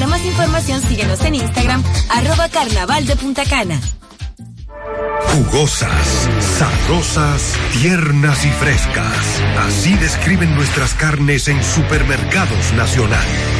Para más información síguenos en Instagram, arroba carnaval de Punta Cana. Jugosas, sabrosas, tiernas y frescas. Así describen nuestras carnes en Supermercados Nacional.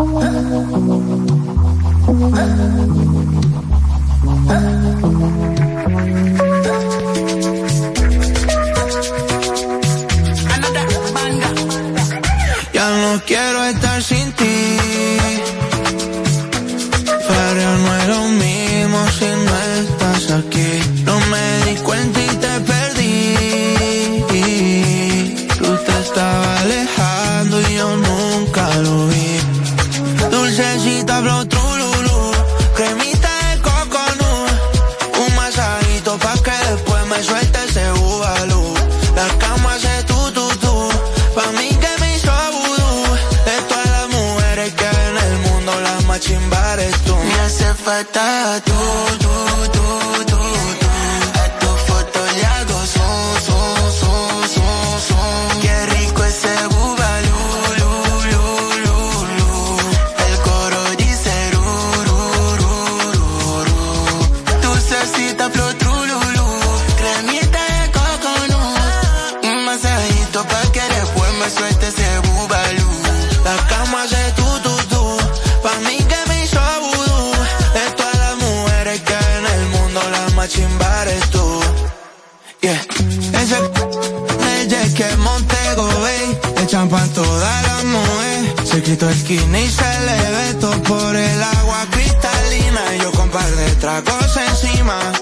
Ya no quiero estar sin ti. Tú, tú, tú, tú, tú. A tu foto le hago son, son, son, son, son. Qué rico ese bubalú, lu, lu. El coro dice ru, ru, ru, ru, ru. Cremita de coconut. Un masajito pa' que después me suelte ese bubalú. La El skinny y se le ve por el agua cristalina. Y yo con par de tragos encima.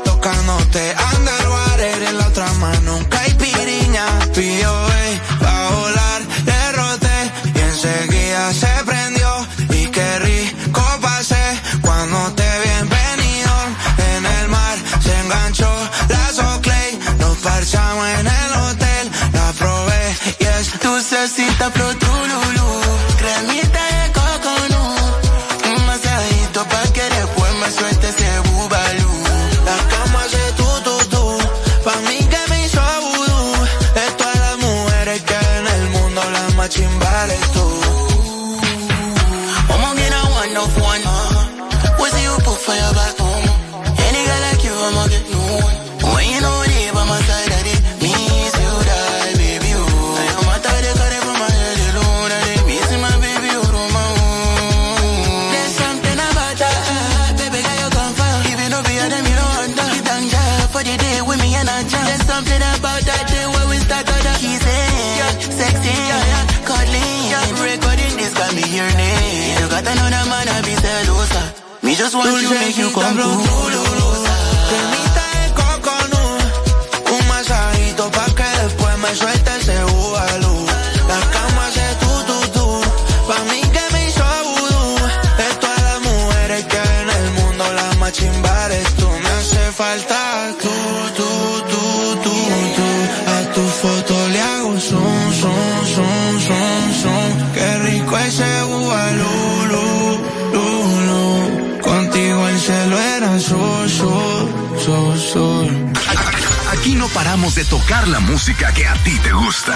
Paramos de tocar la música que a ti te gusta.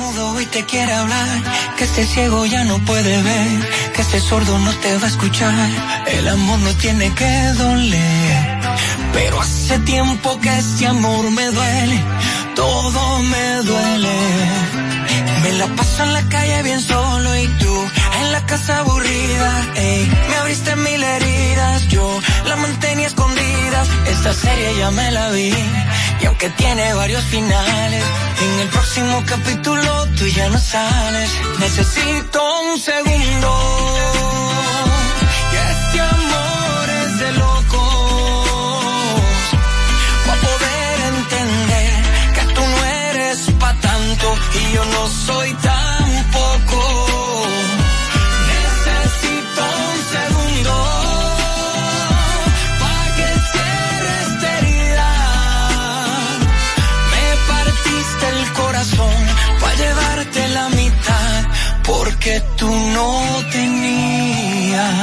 mudo y te quiere hablar, que este ciego ya no puede ver, que este sordo no te va a escuchar. El amor no tiene que doler, pero hace tiempo que este amor me duele, todo me duele. Me la paso en la calle bien solo y tú en la casa aburrida. Ey, me abriste mil heridas, yo la mantenía escondidas. Esta serie ya me la vi y aunque tiene varios finales, en el próximo capítulo tú ya no sales. Necesito un segundo. Que este amor es de locos. Pa' poder entender que tú no eres pa' tanto y yo no soy tampoco. Porque tú no tenías.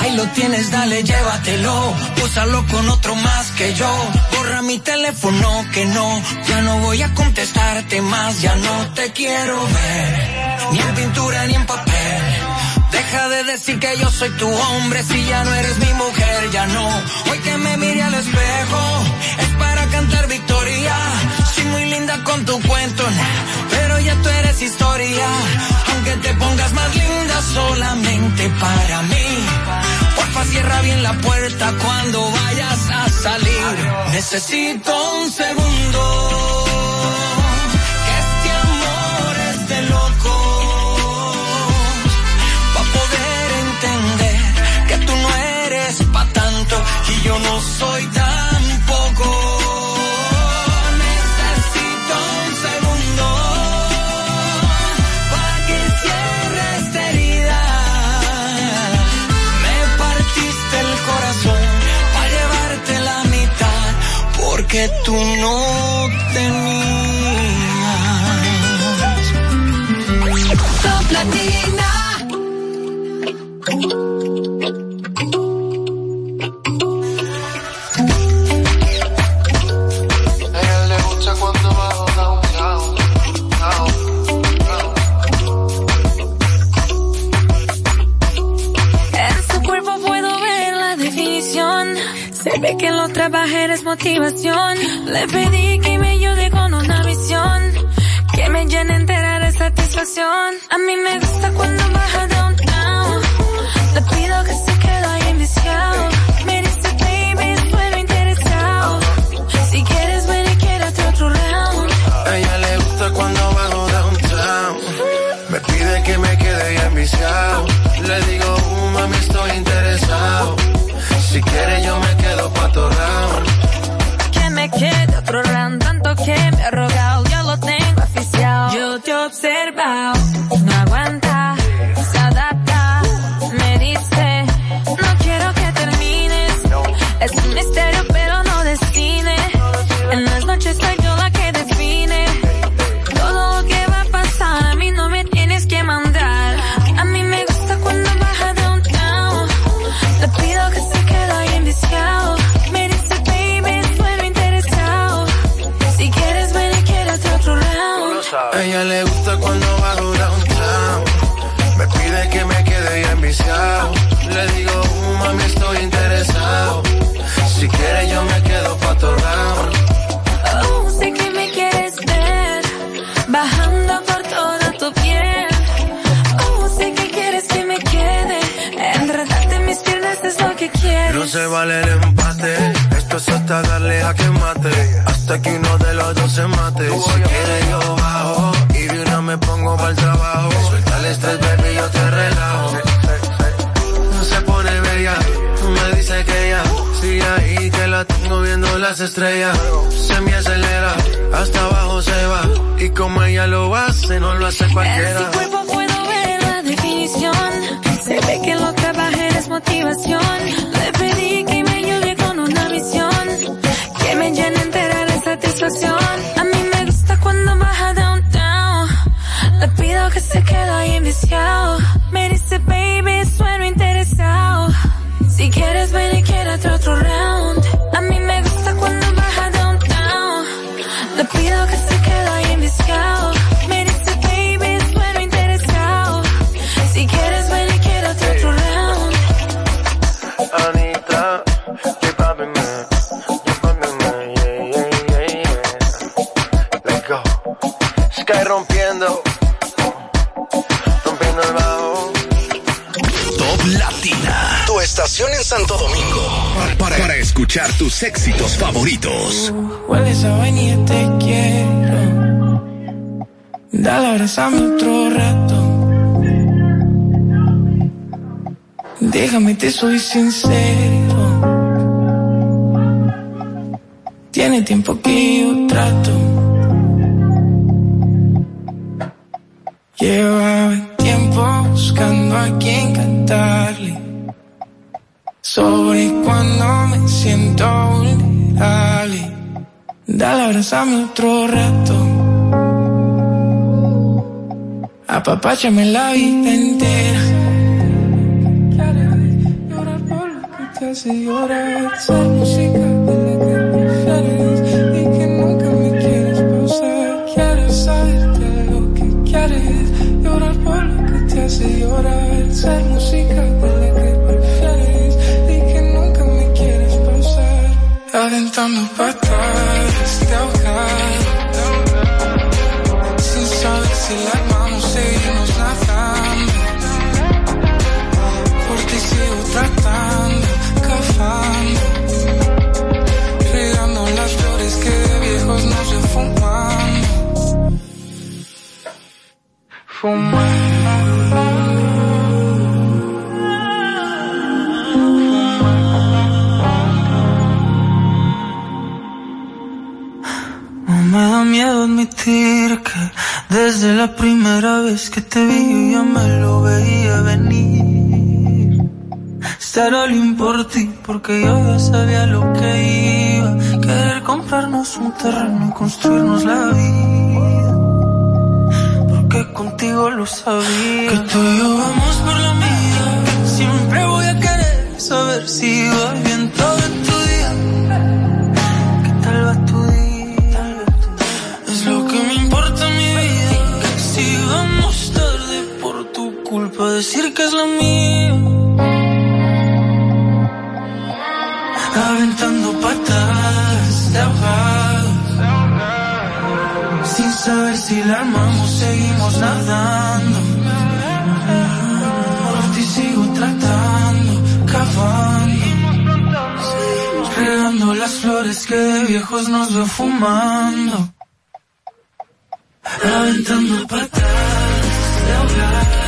Ahí lo tienes, dale, llévatelo. Úsalo con otro más que yo. Borra mi teléfono que no. Ya no voy a contestarte más. Ya no te quiero ver. Ni en pintura ni en papel. Deja de decir que yo soy tu hombre si ya no eres mi mujer, ya no. Hoy que me mire al espejo es para cantar victoria. Linda con tu cuento, pero ya tú eres historia. Aunque te pongas más linda solamente para mí. Porfa, cierra bien la puerta cuando vayas a salir. Necesito un segundo. Que este amor es de locos pa' poder entender que tú no eres pa' tanto y yo no soy tampoco. Porque tú no tenías. Top Latina. Darle a que mate. Hasta que uno de los dos se mate. Si quieres yo bajo. Y de una me pongo para el trabajo. Suelta el estrés, baby, yo te relajo. No se pone bella. Me dices que ya. Sí, ahí que la tengo viendo las estrellas. Se me acelera. Hasta abajo se va. Y como ella lo hace, no lo hace En cualquiera. su cuerpo puedo ver la definición. Se ve que lo que baja es motivación. Le pedí que me llene entera de satisfacción. A mí me gusta cuando baja downtown. Le pido que se quede ahí enviciado. Me dice, baby, sueno interesado. Si quieres, ven y quédate otro round. A mí me Santo Domingo. Para, escuchar tus éxitos favoritos. Hueles a vainilla, te quiero. Dale, abrazame otro rato. Déjame, te soy sincero. Tiene tiempo que yo trato. Llevaba tiempo buscando a quien cantarle. Sobre cuando me siento vulnerable. Dale, abrazame otro rato. Apapáchame la vida entera. Llorar por lo que te hace llorar. Esa música de la que prefieres y que nunca me quieres pausar. Quiero saber qué es lo que quieres. Aventando patadas de ahogar. Sin saber si la mano seguimos nadando. Por ti sigo tratando, cavando. Regando las flores que de viejos no se fumando. All por ti porque yo ya sabía lo que iba. Querer comprarnos un terreno y construirnos la vida. Porque contigo lo sabía. Que tú y yo vamos por la mía. Siempre voy a querer saber si va bien todo en tu día. ¿Qué tal va tu día? Es lo que me importa en mi vida. Si vamos tarde por tu culpa, decir que es la mía. Saber si la armamos, seguimos nadando. Por ti sigo tratando, cavando. Regando las flores que de viejos nos ve fumando. Aventando patadas de ahogado.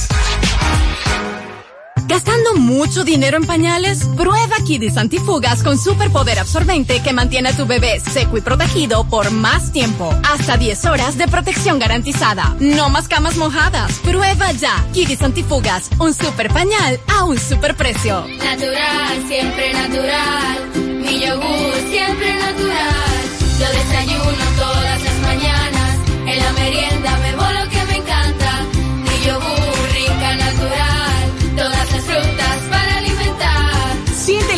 ¿Gastando mucho dinero en pañales? Prueba Kidis Antifugas con superpoder absorbente que mantiene a tu bebé seco y protegido por más tiempo. Hasta 10 horas de protección garantizada. No más camas mojadas. Prueba ya. Kidis Antifugas, un super pañal a un super precio. Natural, siempre natural. Mi yogur, siempre natural. Yo desayuno todas las mañanas. En la merienda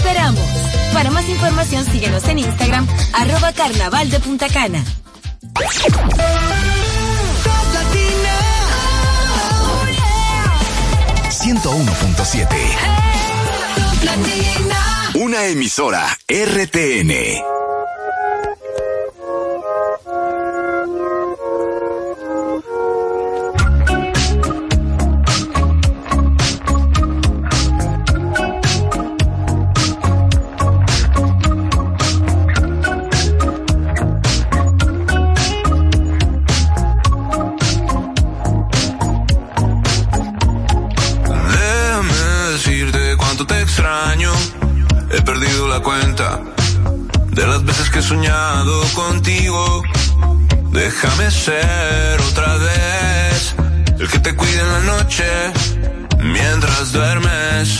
Esperamos. Para más información síguenos en Instagram, arroba carnaval de Punta Cana. 101.7. Una emisora RTN. Contigo. Déjame ser otra vez el que te cuide en la noche mientras duermes.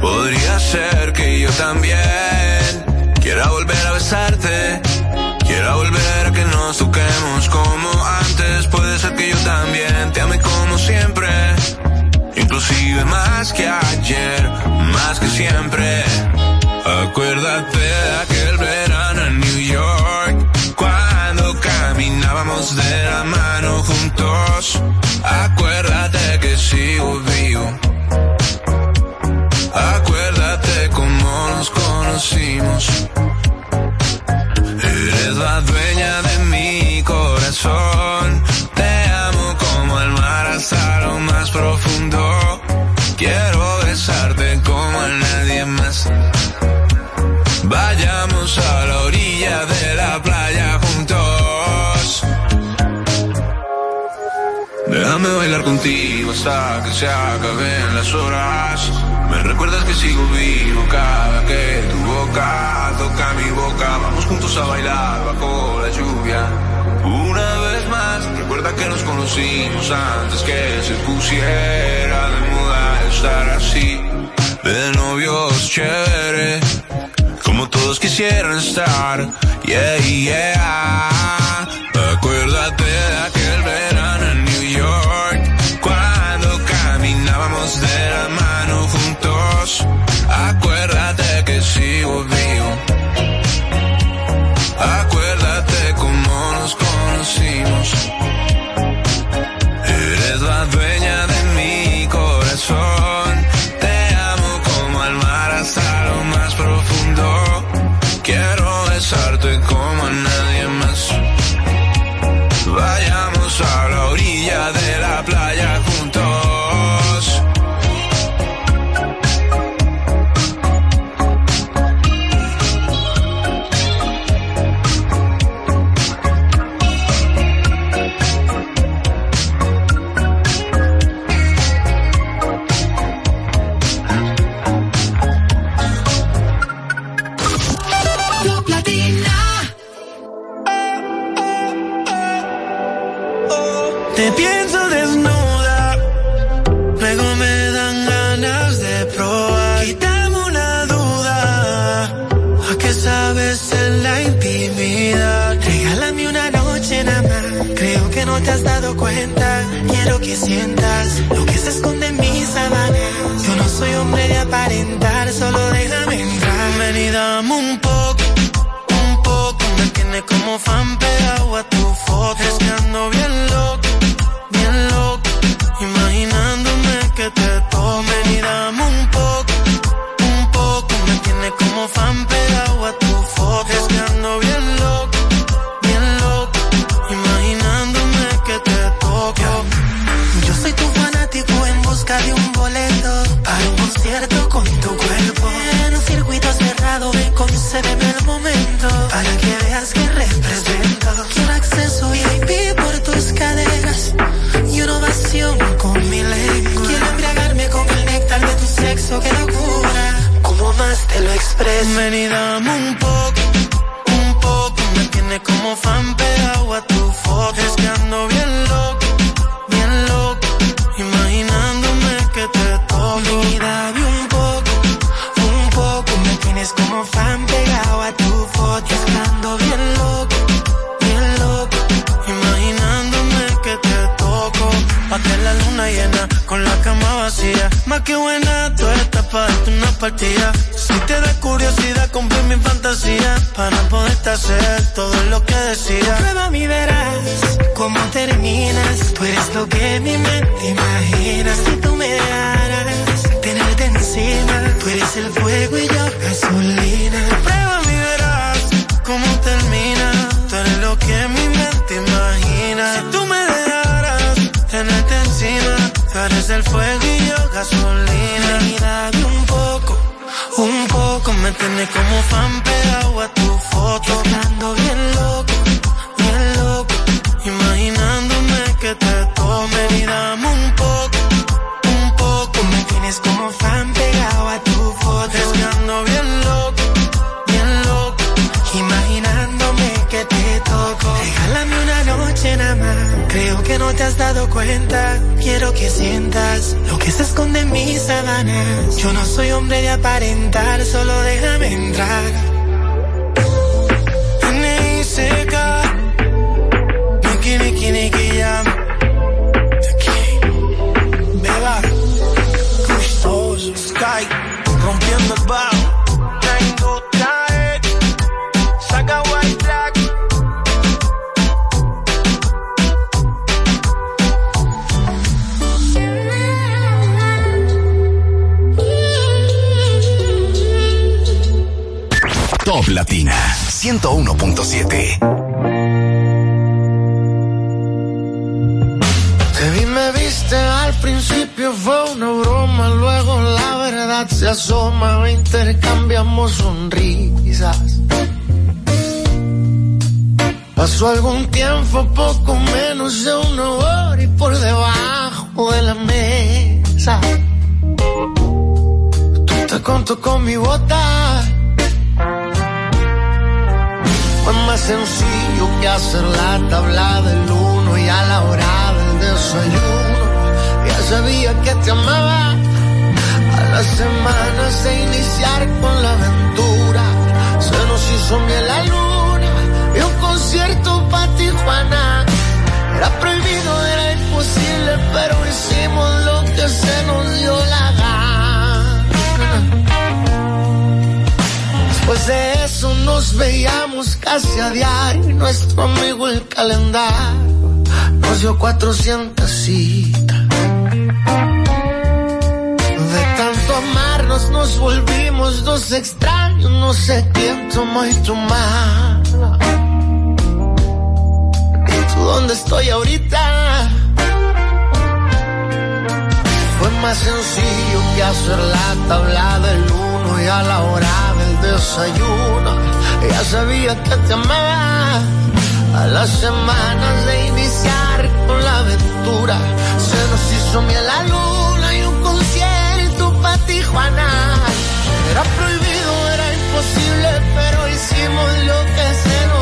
Podría ser que yo también quiera volver a besarte. Quiera volver a que nos toquemos como antes. Puede ser que yo también te ame como siempre. Inclusive más que ayer, más que siempre. Acuérdate de bailar contigo hasta que se acaben las horas. Me recuerdas que sigo vivo cada que tu boca toca mi boca. Vamos juntos a bailar bajo la lluvia. Una vez más, recuerda que nos conocimos antes que se pusiera de moda estar así. De novios chévere, como todos quisieran estar. Yeah, yeah. Acuérdate de aquel verano en New York, caminábamos de la bienvenida. Top Latina 101.7. Te vi, me viste al principio, fue una broma. Luego la verdad se asoma, intercambiamos sonrisas. Pasó algún tiempo, poco menos de una hora, y por debajo de la mesa. Tú te contó con mi bota fue más sencillo que hacer la tabla del uno y a la hora del desayuno. Ya sabía que te amaba. A las semanas de iniciar con la aventura, se nos hizo miel la luna y un concierto para Tijuana. Era prohibido, era imposible, pero hicimos lo que se nos dio la gana Pues de eso nos veíamos casi a diario. Nuestro amigo el calendario nos dio 400 citas. De tanto amarnos nos volvimos dos extraños. No sé quién tomó y tomar. ¿Y dónde estoy ahorita? Fue más sencillo que hacer la tabla del uno y a la hora desayuno. Ya sabía que te amaba. A las semanas de iniciar con la aventura, se nos hizo miel la luna y un concierto para Tijuana. Era prohibido, era imposible, pero hicimos lo que se nos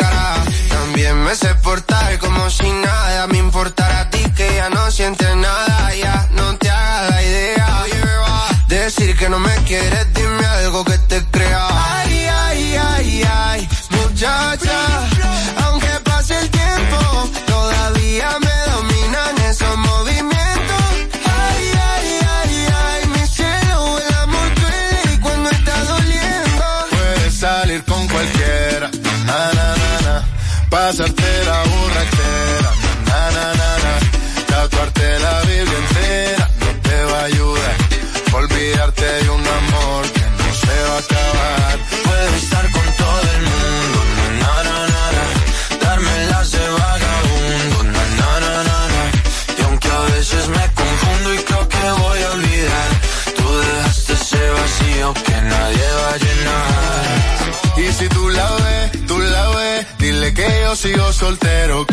también me sé portar como si nada me importa ya no sientes nada, ya no te hagas la idea. Decir que no me quieres, pasarte la burra entera, na, na, na, na tatuarte la Biblia sigo soltero,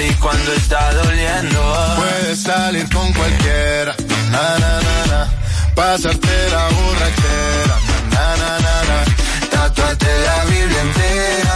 y cuando está doliendo. Puedes salir con cualquiera, na na na na, pasarte la borrachera, na na na na, Tatuarte la Biblia entera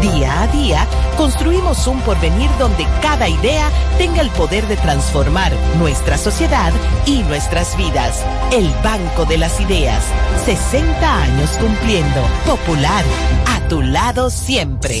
Día a día construimos un porvenir donde cada idea tenga el poder de transformar nuestra sociedad y nuestras vidas. El Banco de las Ideas. 60 años cumpliendo. Popular. A tu lado siempre.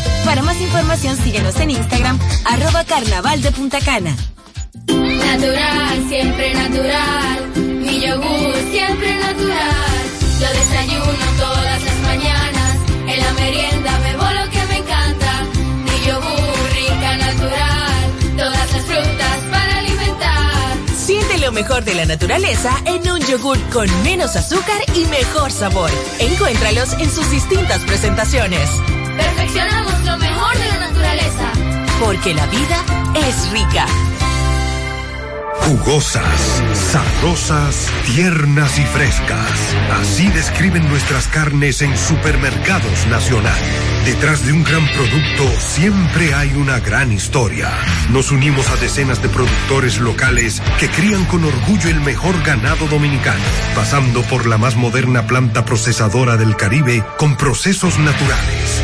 Para más información síguenos en Instagram, arroba carnaval de Punta Cana. Natural, siempre natural. Mi yogur, siempre natural. Lo desayuno todas las mañanas. En la merienda bebo lo que me encanta. Mi yogur, rica, natural. Todas las frutas para alimentar. Siente lo mejor de la naturaleza en un yogur con menos azúcar y mejor sabor. Encuéntralos en sus distintas presentaciones. Perfeccionamos lo mejor de la naturaleza. Porque la vida es rica. Jugosas, sabrosas, tiernas y frescas. Así describen nuestras carnes en Supermercados Nacional. Detrás de un gran producto siempre hay una gran historia. Nos unimos a decenas de productores locales que crían con orgullo el mejor ganado dominicano, pasando por la más moderna planta procesadora del Caribe con procesos naturales,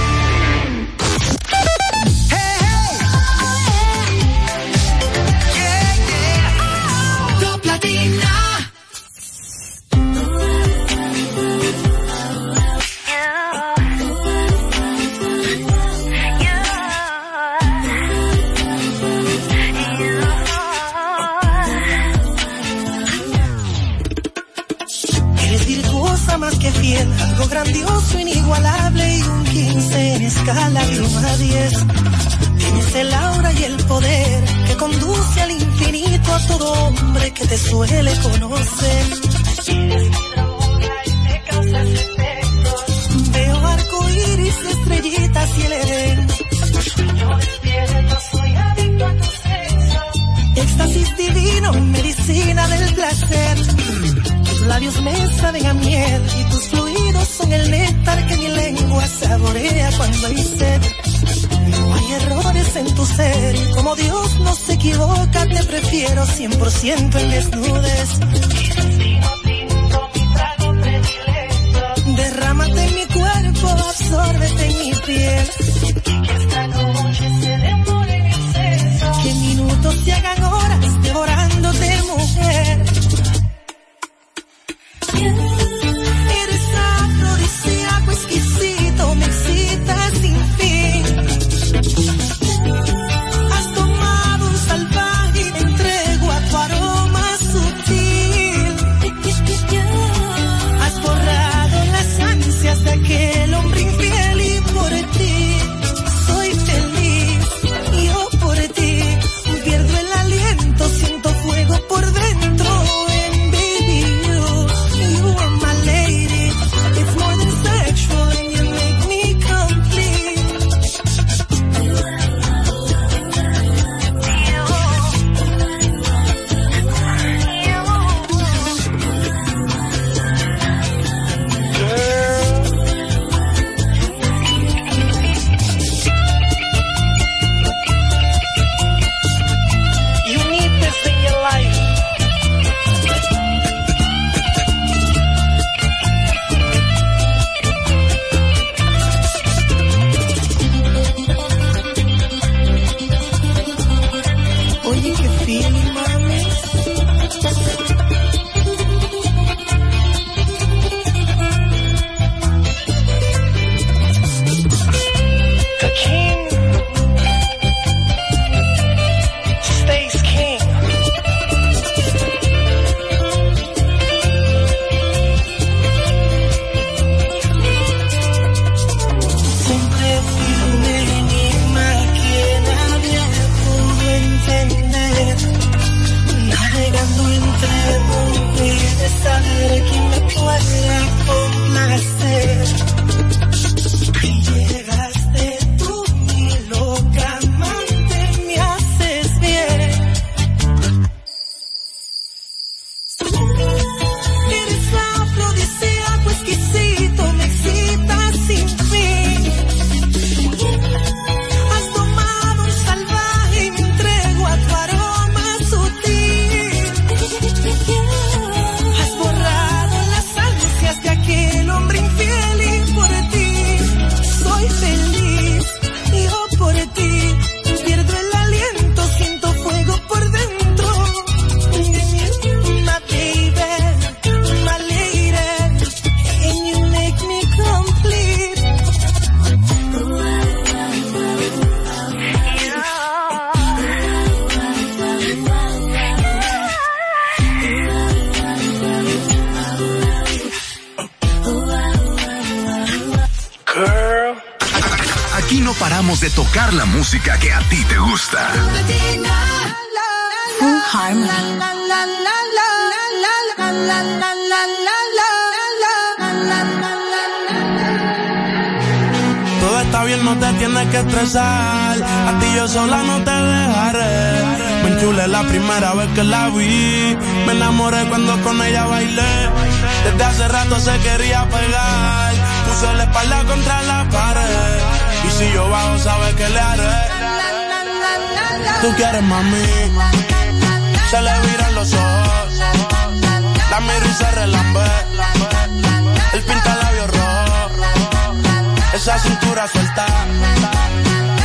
Conduce al infinito a todo hombre que te suele conocer. Veo arco iris, estrellitas y el edén. Yo despierto, soy adicto a tu sexo. Éxtasis divino, medicina del placer. Tus labios me saben a miel y tus fluidos son el néctar que mi lengua saborea cuando hay sed. Hay errores en tu ser y como Dios no se equivoca, te prefiero 100% en desnudes. Derrámate en mi cuerpo, absórbete en mi piel. Que minutos se hagan estresar. A ti yo sola no te dejaré. Me enchulé la primera vez que la vi. Me enamoré cuando con ella bailé. Desde hace rato se quería pegar. Puso la espalda contra la pared. Y si yo bajo, sabes que le haré. Tú quieres mami. Se le viran los ojos. La miro y se relambe. El pinta labios rojo. Esa cintura suelta.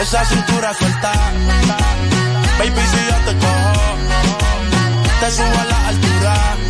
Esa cintura suelta. Baby, si yo te cojo, te subo a la altura.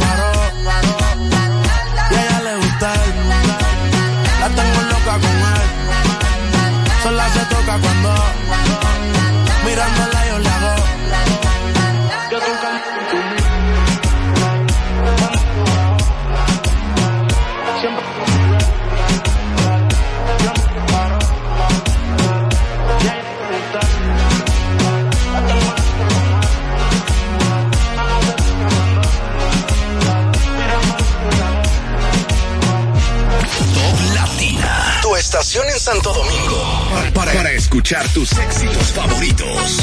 Yo estación en Santo Domingo. Para, para escuchar tus éxitos favoritos.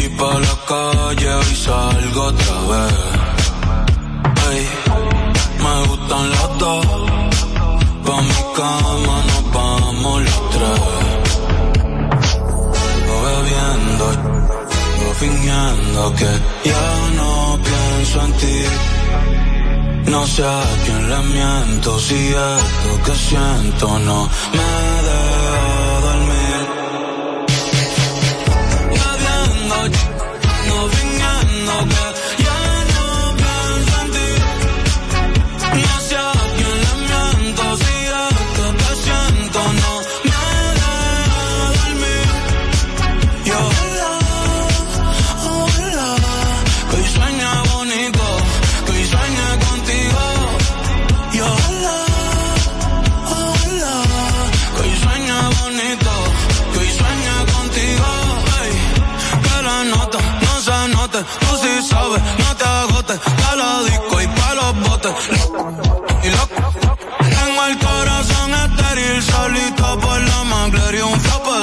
Y pa' la calle y salgo otra vez. Fingiendo que ya no pienso en ti. No sé a quién le miento si esto que siento no me deja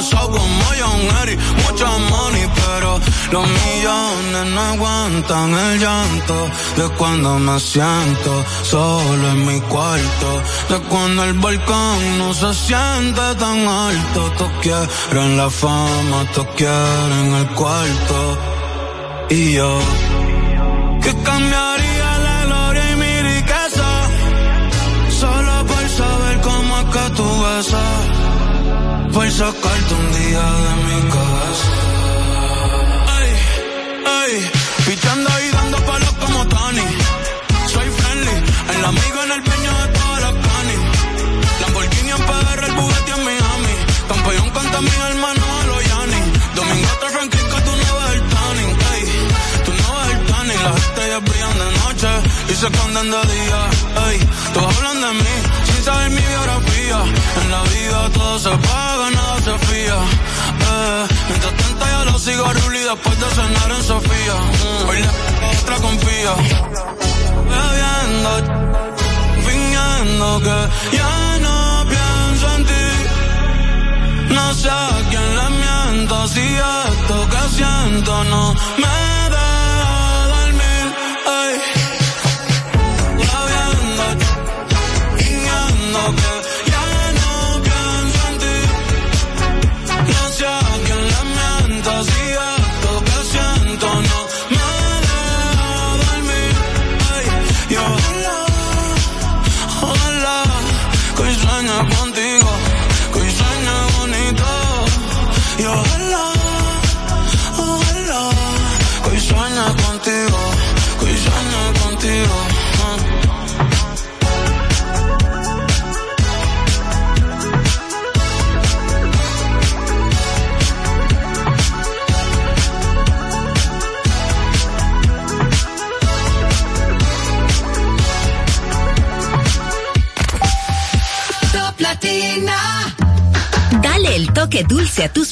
pesado como John Eric, mucho money, pero los millones no aguantan el llanto de cuando me siento solo en mi cuarto, de cuando el balcón no se siente tan alto, todos quieren la fama, todos quieren el cuarto, y yo que cambiaría la gloria y mi riqueza solo por casa por sacarte un día de mi casa. Ay, ay, pichando y dando palos como Tony. Soy friendly, el amigo en el peño de todas las canis. Lamborghini en PR, el Bugatti en Miami. Campeón canta mi hermano a los Yanni. Domingo otra franquica, tú no ves el tanning. Ay, tú no ves el tanning. Las estrellas brillan de noche y se esconden de día. Ay, todos hablan de mí sin saber mi biografía. En la vida todo se paga, nada se fía. Eh, mientras tanto ya lo sigo a Ruli después de cenar en Sofía. Mm, hoy la otra confía. Bebiendo, fingiendo que ya no pienso en ti. No sé a quién le miento si esto que siento no me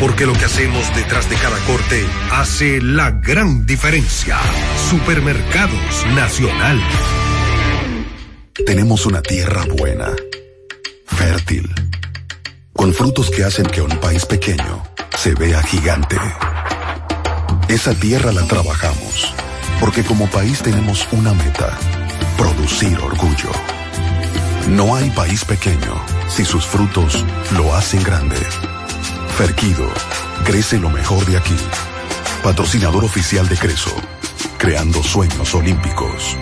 Porque lo que hacemos detrás de cada corte hace la gran diferencia. Supermercados Nacional. Tenemos una tierra buena, fértil, con frutos que hacen que un país pequeño se vea gigante. Esa tierra la trabajamos, porque como país tenemos una meta, producir orgullo. No hay país pequeño si sus frutos lo hacen grande. Ferquido, crece lo mejor de aquí. Patrocinador oficial de Creso, creando sueños olímpicos.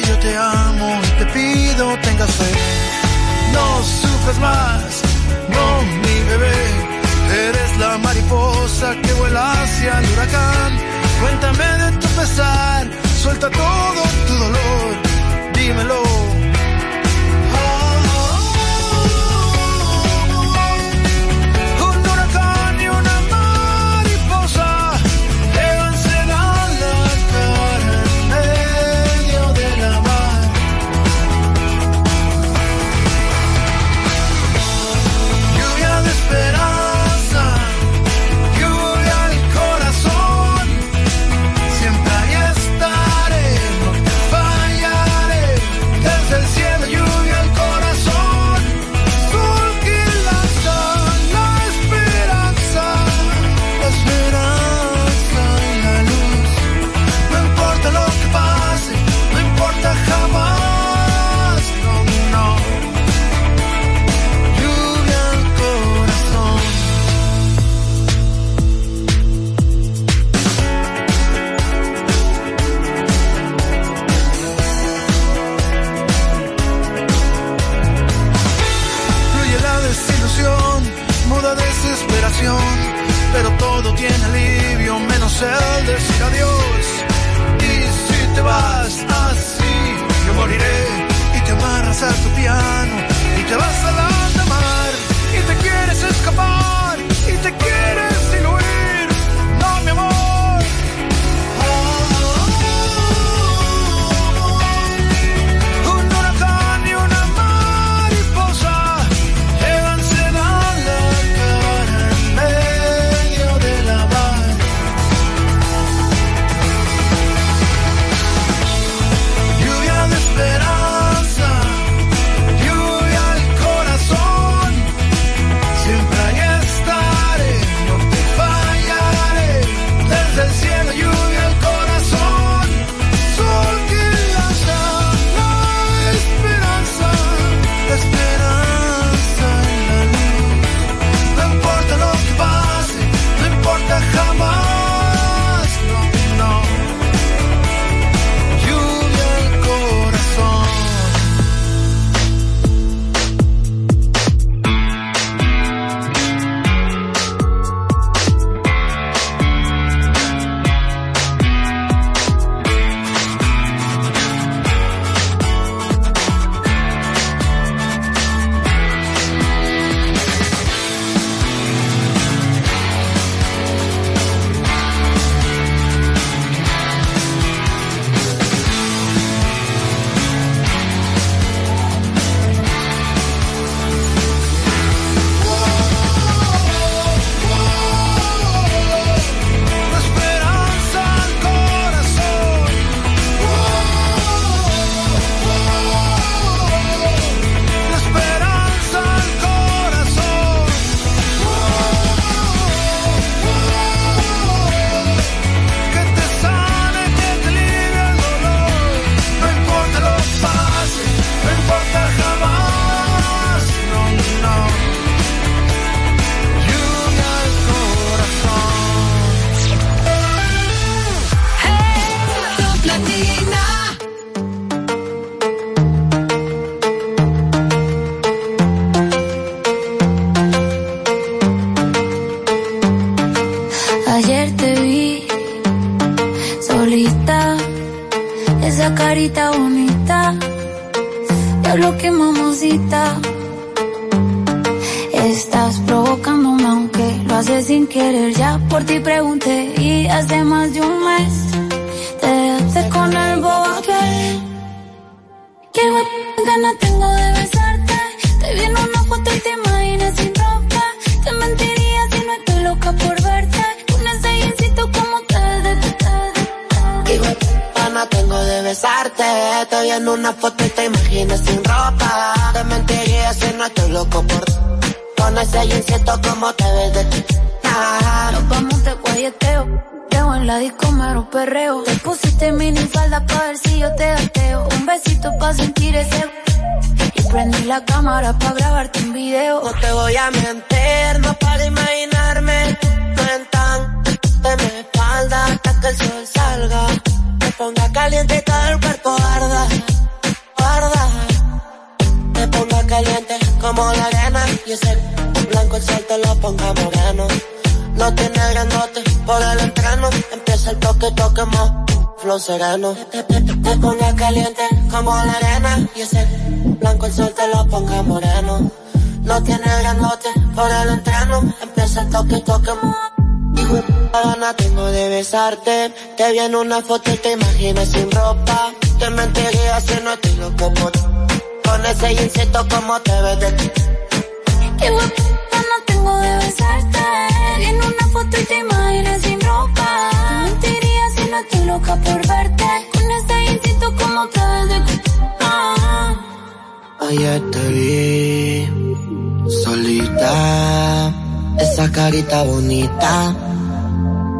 Yo te amo y te pido tengas fe. No sufras más, no mi bebé. Eres la mariposa que vuela hacia el huracán. Cuéntame de tu pesar, suelta todo tu dolor, dímelo. el descadiós Y si te vas así, yo moriré. Y te amarras a tu piano y te vas a la mar. Y te quieres escapar y te quieres te, te vi en una foto y te imaginé sin ropa. Te mentiré haciéndote loco por con ese insecto como te ves de ti. Qué guapita no tengo de besarte. En una foto y te imaginé sin ropa. Te mentiría si no estoy loca por verte. Con ese insecto como te ves de ti. Ah. Ayer te vi solita, esa carita bonita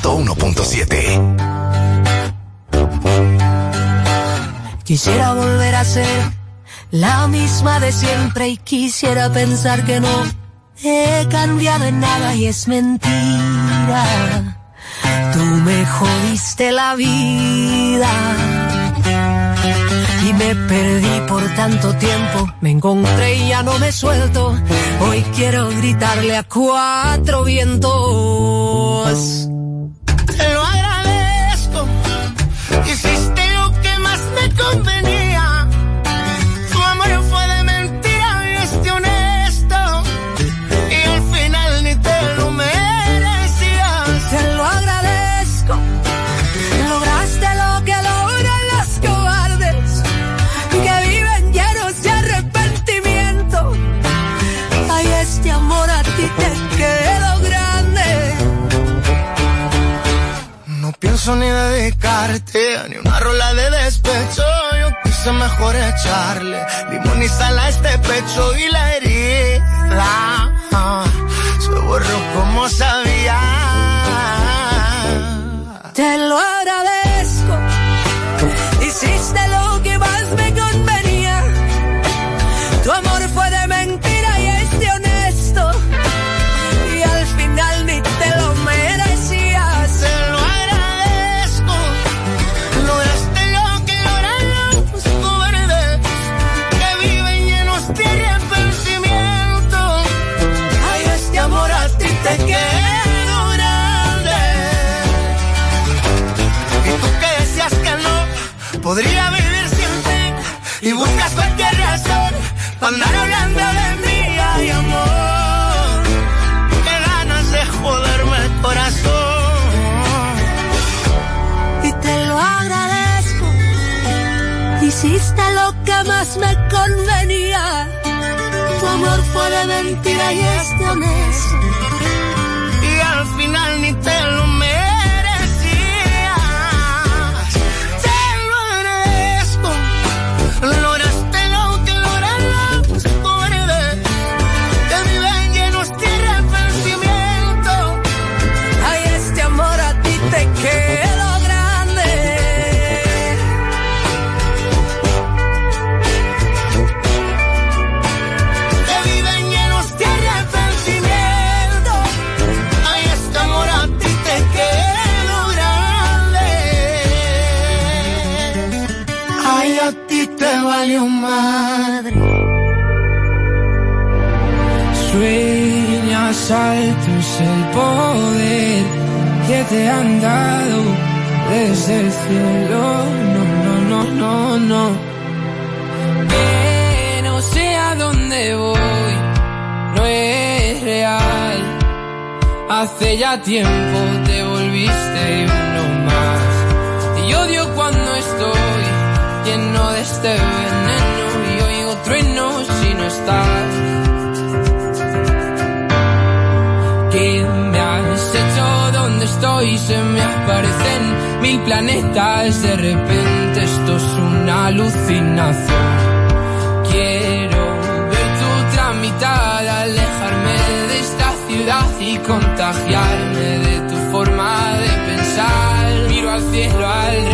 101.7. Quisiera volver a ser la misma de siempre y quisiera pensar que no he cambiado en nada y es mentira. Tú me jodiste la vida y me perdí por tanto tiempo. Me encontré y ya no me suelto. Hoy quiero gritarle a cuatro vientos. Más pienso ni dedicarte ni una rola de despecho. Yo quise mejor echarle limón y sal a este pecho y me convenía. Tu amor fue de mentira y este honesto. Valió madre. Sueñas altos el poder que te han dado desde el cielo. No, no, no, no, no. Que no sé a dónde voy, no es real. Hace ya tiempo este veneno y oigo truenos si no estás. ¿Qué me has hecho? ¿Dónde estoy? Se me aparecen mil planetas. De repente esto es una alucinación. Quiero ver tu otra mitad, alejarme de esta ciudad y contagiarme de tu forma de pensar. Miro al cielo al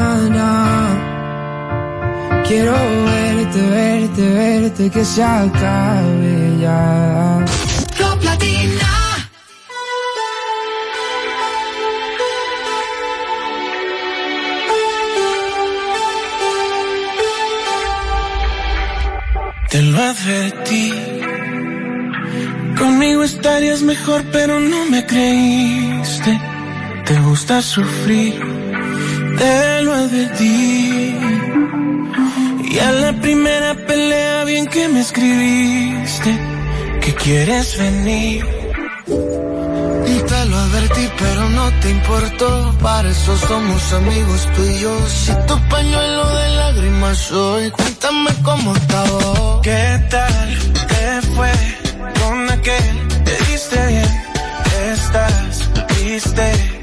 Na, na. Quiero verte, verte, verte, que se acabe ya. Top Latina. Te lo advertí. Conmigo estarías mejor, pero no me creíste. Te gusta sufrir, te lo advertí. Y a la primera pelea, bien que me escribiste, que quieres venir. Te lo advertí, pero no te importó. Para eso somos amigos tú y yo. Si tu pañuelo de lágrimas soy, cuéntame cómo estaba. ¿Qué tal te fue con aquel? Te diste bien, estás triste.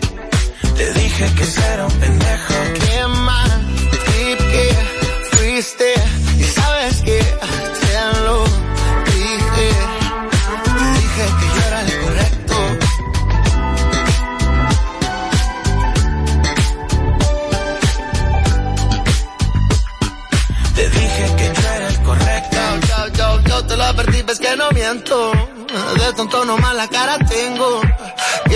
Te dije que era un pendejo. Qué mal trip que fuiste. Y sabes que te lo dije. Te dije que yo era el correcto. Te dije que yo era el correcto. Yo, yo, yo te lo advertí, ves que no miento. De tonto nomás la cara tengo.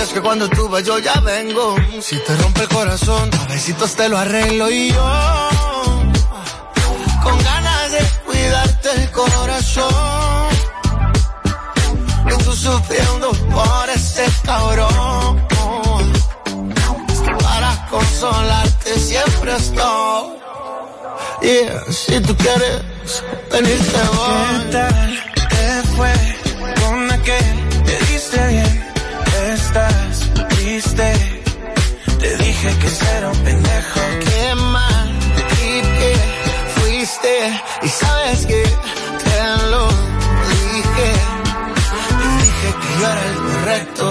Y es que cuando tú vas yo ya vengo. Si te rompe el corazón, a besitos te lo arreglo y yo. Con ganas de cuidarte el corazón. Y tú sufriendo por ese cabrón. Para consolarte siempre estoy. Yeah, si tú quieres venirte voy. ¿Qué tal te fue con aquel? Te diste bien, Te dije que era un pendejo. Qué mal que fuiste. Y sabes que te lo dije. Te dije que yo era el correcto.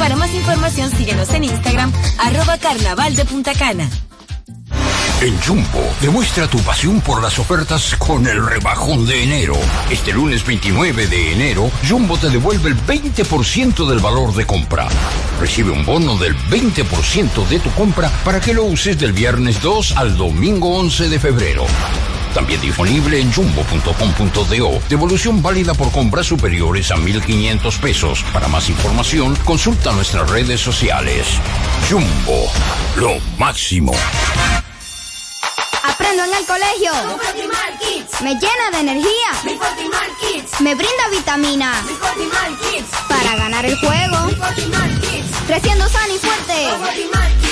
Para más información síguenos en Instagram, arroba carnaval de. En Jumbo, demuestra tu pasión por las ofertas con el rebajón de enero. Este lunes 29 de enero, Jumbo te devuelve el 20% del valor de compra. Recibe un bono del 20% de tu compra para que lo uses del viernes 2 al domingo 11 de febrero. También disponible en jumbo.com.do. Devolución válida por compras superiores a 1.500 pesos. Para más información, consulta nuestras redes sociales. Jumbo, lo máximo. Aprendo en el colegio. Me llena de energía. Me brinda vitamina. Para ganar el juego. Creciendo sano y fuerte.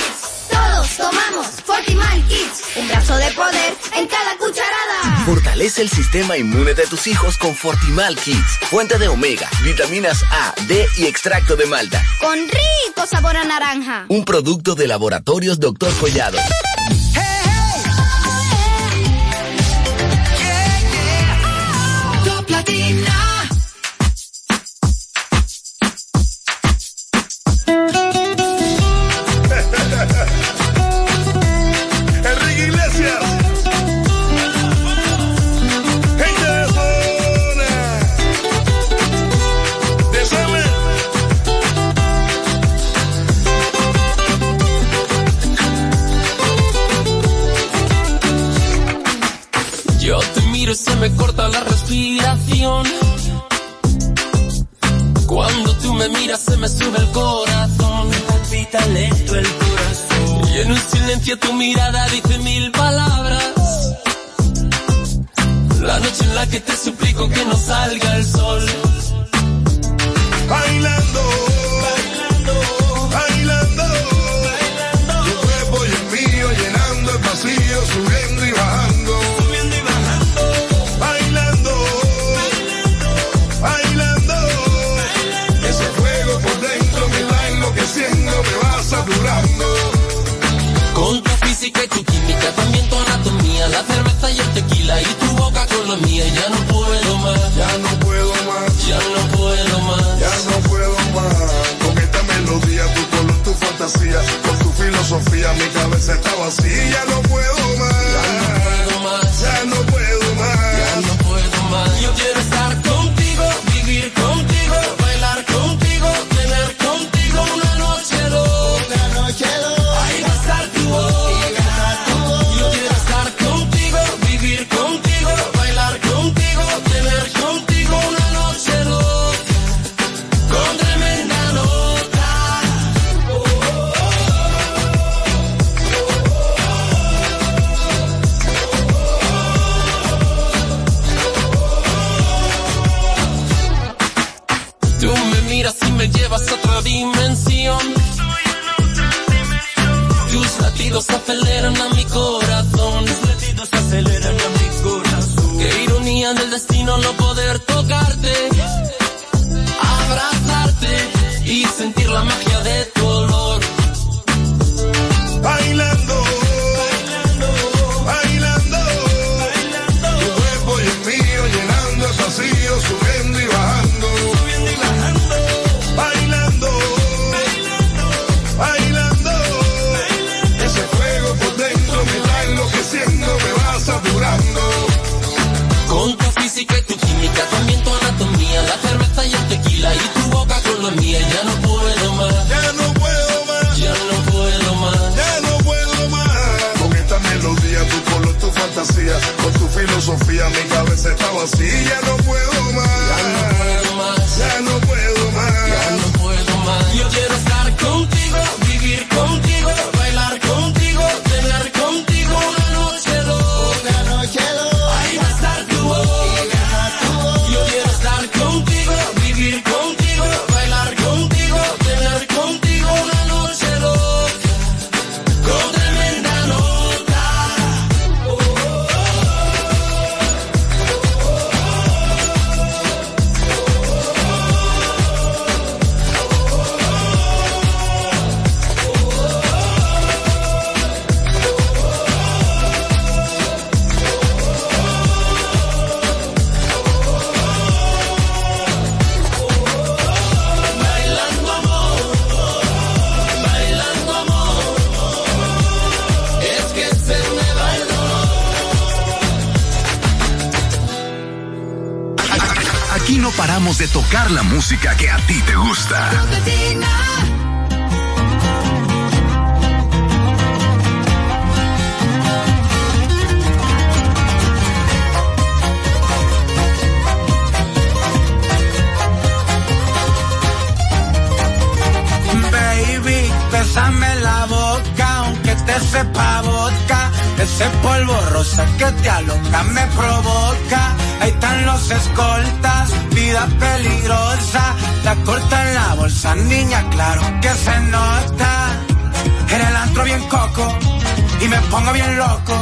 Tomamos Fortimal Kids. Un brazo de poder en cada cucharada. Fortalece el sistema inmune de tus hijos con Fortimal Kids. Fuente de omega, vitaminas A, D y extracto de malta. Con rico sabor a naranja. Un producto de laboratorios Dr. Collado. Silencio tu mirada dice fantasía, con tu filosofía, mi cabeza está vacía. Ya no puedo más. Ya no puedo más. Ya no puedo más. Ya no puedo más. Yo quiero estar contigo, vivir contigo, tocar la música que a ti te gusta. Baby, besame la boca, aunque te sepa. Ese polvo rosa que te aloca me provoca. Ahí están los escoltas, vida peligrosa. La corta en la bolsa, niña, claro que se nota. En el antro bien coco y me pongo bien loco.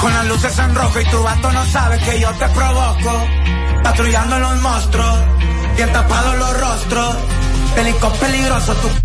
Con las luces en rojo y tu vato no sabe que yo te provoco. Patrullando los monstruos, bien tapados los rostros. Pelicos peligroso, tu.